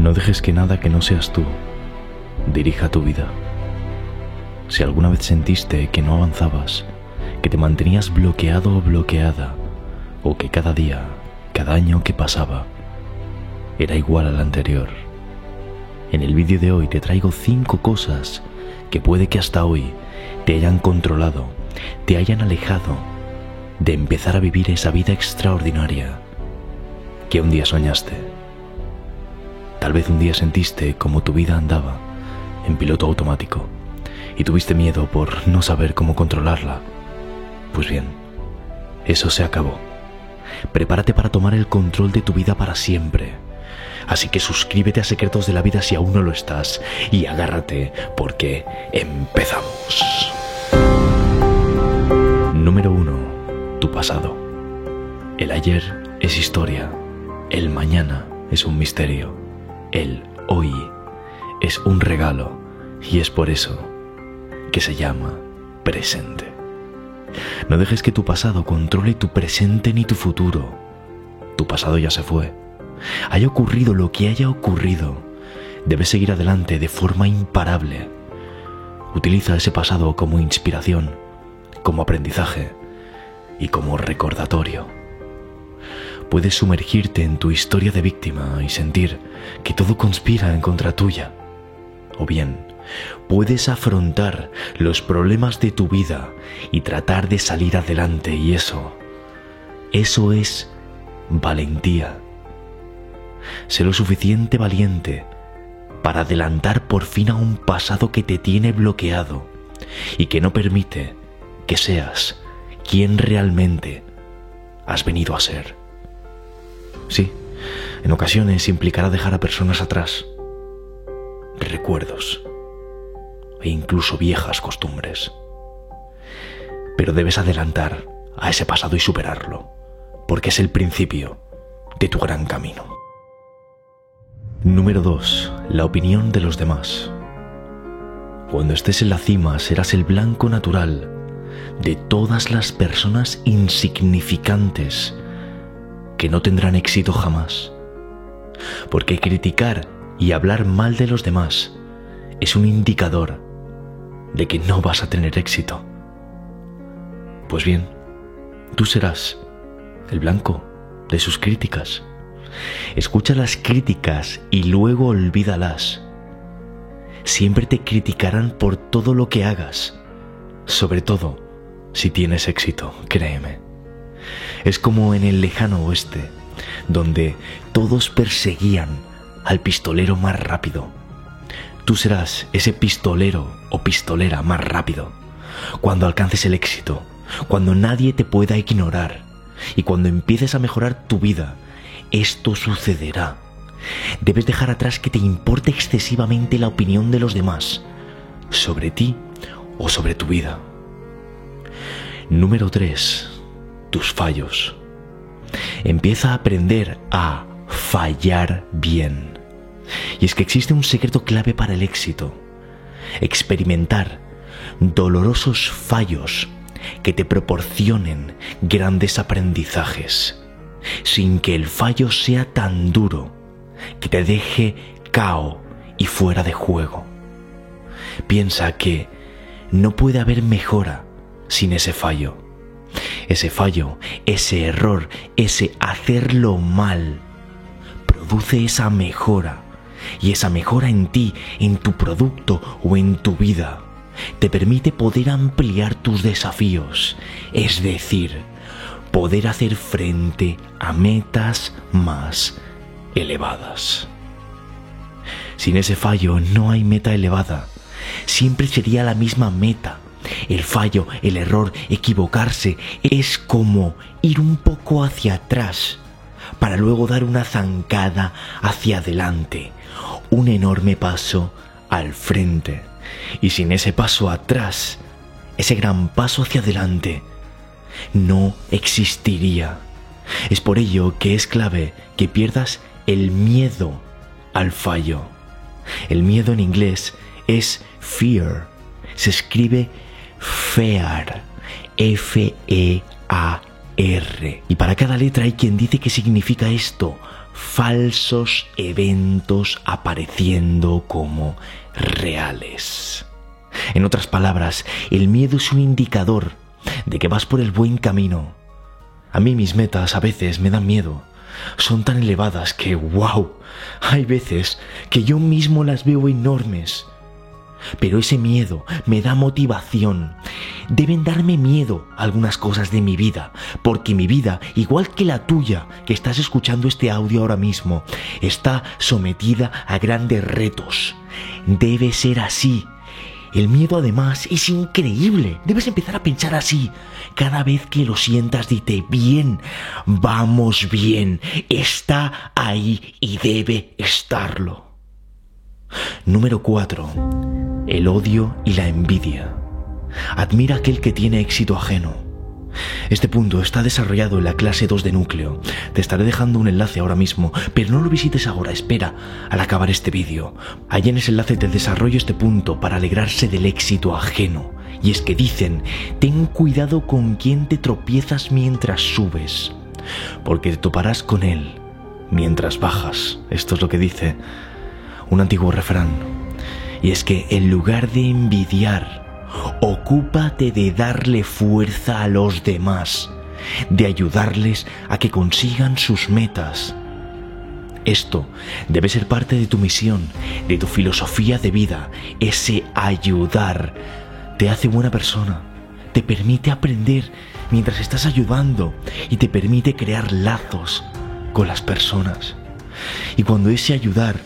No dejes que nada que no seas tú dirija tu vida. Si alguna vez sentiste que no avanzabas, que te mantenías bloqueado o bloqueada, o que cada día, cada año que pasaba, era igual al anterior, en el vídeo de hoy te traigo cinco cosas que puede que hasta hoy te hayan controlado, te hayan alejado de empezar a vivir esa vida extraordinaria que un día soñaste. Tal vez un día sentiste como tu vida andaba en piloto automático y tuviste miedo por no saber cómo controlarla. Pues bien, eso se acabó. Prepárate para tomar el control de tu vida para siempre. Así que suscríbete a Secretos de la Vida si aún no lo estás y agárrate porque empezamos. Número 1. Tu pasado. El ayer es historia. El mañana es un misterio. El hoy es un regalo y es por eso que se llama presente. No dejes que tu pasado controle tu presente ni tu futuro. Tu pasado ya se fue. Haya ocurrido lo que haya ocurrido, debes seguir adelante de forma imparable. Utiliza ese pasado como inspiración, como aprendizaje y como recordatorio. Puedes sumergirte en tu historia de víctima y sentir que todo conspira en contra tuya. O bien, puedes afrontar los problemas de tu vida y tratar de salir adelante y eso, eso es valentía. Sé lo suficiente valiente para adelantar por fin a un pasado que te tiene bloqueado y que no permite que seas quien realmente has venido a ser. En ocasiones implicará dejar a personas atrás, recuerdos e incluso viejas costumbres. Pero debes adelantar a ese pasado y superarlo, porque es el principio de tu gran camino. Número 2. La opinión de los demás. Cuando estés en la cima serás el blanco natural de todas las personas insignificantes que no tendrán éxito jamás. Porque criticar y hablar mal de los demás es un indicador de que no vas a tener éxito. Pues bien, tú serás el blanco de sus críticas. Escucha las críticas y luego olvídalas. Siempre te criticarán por todo lo que hagas, sobre todo si tienes éxito, créeme. Es como en el lejano oeste, donde todos perseguían al pistolero más rápido. Tú serás ese pistolero o pistolera más rápido cuando alcances el éxito, cuando nadie te pueda ignorar y cuando empieces a mejorar tu vida esto sucederá. Debes dejar atrás que te importe excesivamente la opinión de los demás sobre ti o sobre tu vida. Número 3. Tus fallos. Empieza a aprender a fallar bien. Y es que existe un secreto clave para el éxito. Experimentar dolorosos fallos que te proporcionen grandes aprendizajes sin que el fallo sea tan duro que te deje cao y fuera de juego. Piensa que no puede haber mejora sin ese fallo. Ese fallo, ese error, ese hacerlo mal, produce esa mejora. Y esa mejora en ti, en tu producto o en tu vida, te permite poder ampliar tus desafíos. Es decir, poder hacer frente a metas más elevadas. Sin ese fallo no hay meta elevada. Siempre sería la misma meta. El fallo, el error, equivocarse es como ir un poco hacia atrás para luego dar una zancada hacia adelante, un enorme paso al frente. Y sin ese paso atrás, ese gran paso hacia adelante, no existiría. Es por ello que es clave que pierdas el miedo al fallo. El miedo en inglés es fear. Se escribe fear. F-E-A-R. Y para cada letra hay quien dice que significa esto. falsos eventos apareciendo como reales. En otras palabras, el miedo es un indicador de que vas por el buen camino. A mí mis metas a veces me dan miedo. Son tan elevadas que, wow, hay veces que yo mismo las veo enormes pero ese miedo me da motivación. Deben darme miedo algunas cosas de mi vida, porque mi vida, igual que la tuya, que estás escuchando este audio ahora mismo, está sometida a grandes retos. Debe ser así. El miedo además es increíble. Debes empezar a pensar así. Cada vez que lo sientas, dite bien, vamos bien, está ahí y debe estarlo. Número 4 el odio y la envidia. Admira aquel que tiene éxito ajeno. Este punto está desarrollado en la clase 2 de núcleo. Te estaré dejando un enlace ahora mismo, pero no lo visites ahora, espera al acabar este vídeo. Allí en ese enlace te desarrollo este punto para alegrarse del éxito ajeno. Y es que dicen, ten cuidado con quien te tropiezas mientras subes, porque te toparás con él mientras bajas. Esto es lo que dice un antiguo refrán. Y es que en lugar de envidiar, ocúpate de darle fuerza a los demás, de ayudarles a que consigan sus metas. Esto debe ser parte de tu misión, de tu filosofía de vida. Ese ayudar te hace buena persona, te permite aprender mientras estás ayudando y te permite crear lazos con las personas. Y cuando ese ayudar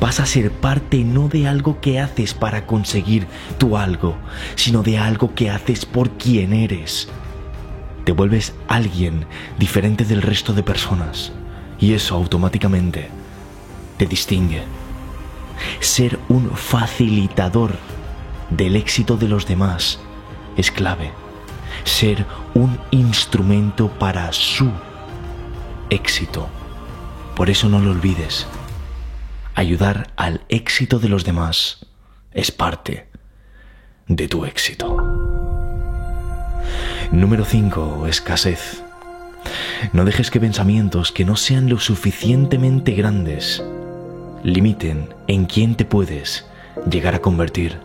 vas a ser parte no de algo que haces para conseguir tu algo, sino de algo que haces por quien eres. Te vuelves alguien diferente del resto de personas y eso automáticamente te distingue. Ser un facilitador del éxito de los demás es clave. Ser un instrumento para su éxito. Por eso no lo olvides ayudar al éxito de los demás es parte de tu éxito. Número 5. Escasez. No dejes que pensamientos que no sean lo suficientemente grandes limiten en quién te puedes llegar a convertir.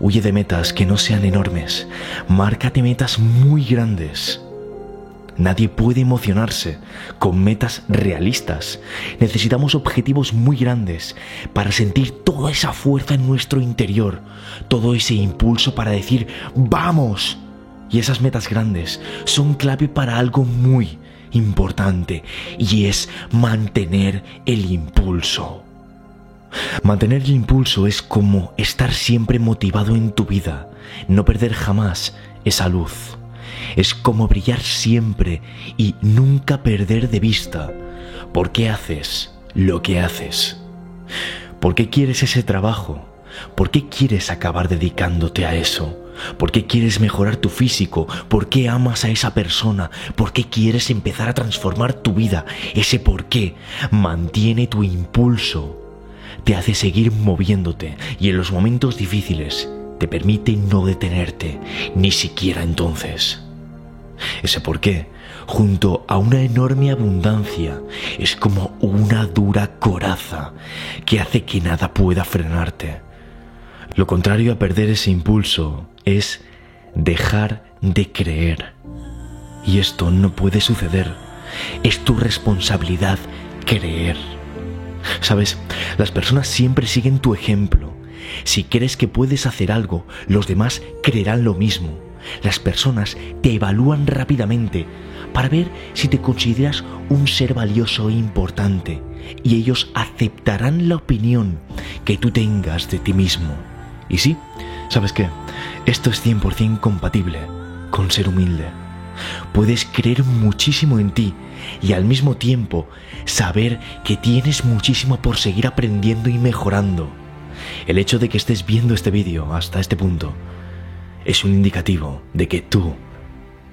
Huye de metas que no sean enormes. Márcate metas muy grandes Nadie puede emocionarse con metas realistas. Necesitamos objetivos muy grandes para sentir toda esa fuerza en nuestro interior, todo ese impulso para decir, vamos. Y esas metas grandes son clave para algo muy importante y es mantener el impulso. Mantener el impulso es como estar siempre motivado en tu vida, no perder jamás esa luz es como brillar siempre y nunca perder de vista por qué haces lo que haces. ¿Por qué quieres ese trabajo? ¿Por qué quieres acabar dedicándote a eso? ¿Por qué quieres mejorar tu físico? ¿Por qué amas a esa persona? ¿Por qué quieres empezar a transformar tu vida? Ese por qué mantiene tu impulso, te hace seguir moviéndote y en los momentos difíciles te permite no detenerte, ni siquiera entonces. Ese por qué, junto a una enorme abundancia, es como una dura coraza que hace que nada pueda frenarte. Lo contrario a perder ese impulso es dejar de creer. Y esto no puede suceder. Es tu responsabilidad creer. Sabes, las personas siempre siguen tu ejemplo. Si crees que puedes hacer algo, los demás creerán lo mismo las personas te evalúan rápidamente para ver si te consideras un ser valioso e importante y ellos aceptarán la opinión que tú tengas de ti mismo. Y sí, ¿sabes qué? Esto es 100% compatible con ser humilde. Puedes creer muchísimo en ti y al mismo tiempo saber que tienes muchísimo por seguir aprendiendo y mejorando. El hecho de que estés viendo este vídeo hasta este punto es un indicativo de que tú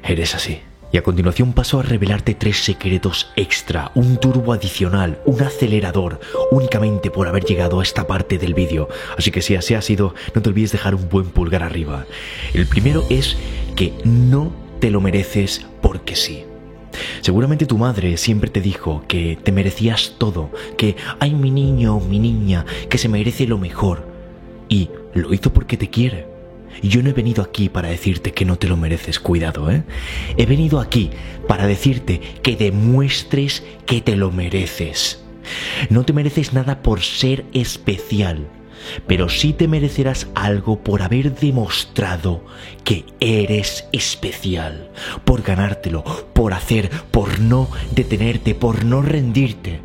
eres así. Y a continuación paso a revelarte tres secretos extra, un turbo adicional, un acelerador, únicamente por haber llegado a esta parte del vídeo. Así que si así ha sido, no te olvides dejar un buen pulgar arriba. El primero es que no te lo mereces porque sí. Seguramente tu madre siempre te dijo que te merecías todo, que hay mi niño mi niña que se merece lo mejor. Y lo hizo porque te quiere. Yo no he venido aquí para decirte que no te lo mereces, cuidado, ¿eh? He venido aquí para decirte que demuestres que te lo mereces. No te mereces nada por ser especial, pero sí te merecerás algo por haber demostrado que eres especial, por ganártelo, por hacer, por no detenerte, por no rendirte,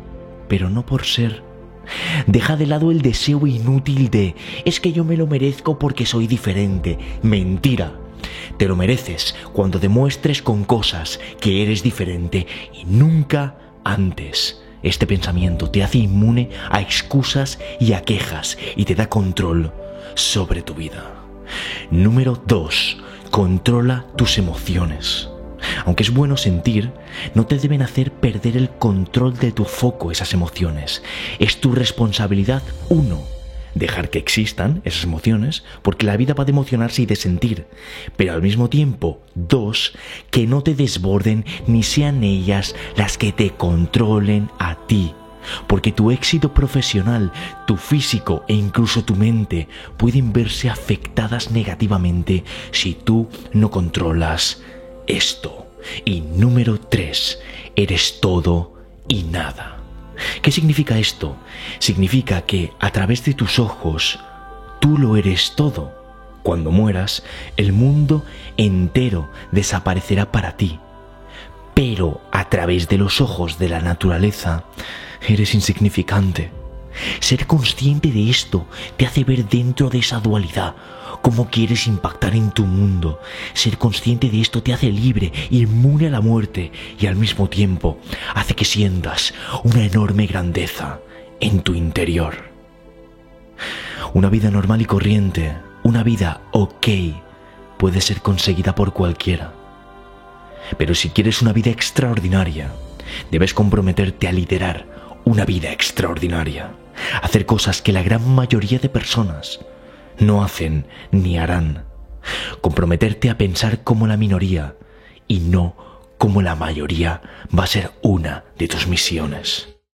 pero no por ser Deja de lado el deseo inútil de es que yo me lo merezco porque soy diferente. Mentira. Te lo mereces cuando demuestres con cosas que eres diferente y nunca antes. Este pensamiento te hace inmune a excusas y a quejas y te da control sobre tu vida. Número 2. Controla tus emociones. Aunque es bueno sentir, no te deben hacer perder el control de tu foco esas emociones. Es tu responsabilidad, uno, dejar que existan esas emociones, porque la vida va de emocionarse y de sentir, pero al mismo tiempo, dos, que no te desborden ni sean ellas las que te controlen a ti. Porque tu éxito profesional, tu físico e incluso tu mente pueden verse afectadas negativamente si tú no controlas esto. Y número tres, eres todo y nada. ¿Qué significa esto? Significa que a través de tus ojos tú lo eres todo. Cuando mueras, el mundo entero desaparecerá para ti. Pero a través de los ojos de la naturaleza, eres insignificante. Ser consciente de esto te hace ver dentro de esa dualidad cómo quieres impactar en tu mundo. Ser consciente de esto te hace libre, inmune a la muerte y al mismo tiempo hace que sientas una enorme grandeza en tu interior. Una vida normal y corriente, una vida ok, puede ser conseguida por cualquiera. Pero si quieres una vida extraordinaria, debes comprometerte a liderar una vida extraordinaria, hacer cosas que la gran mayoría de personas no hacen ni harán. Comprometerte a pensar como la minoría y no como la mayoría va a ser una de tus misiones.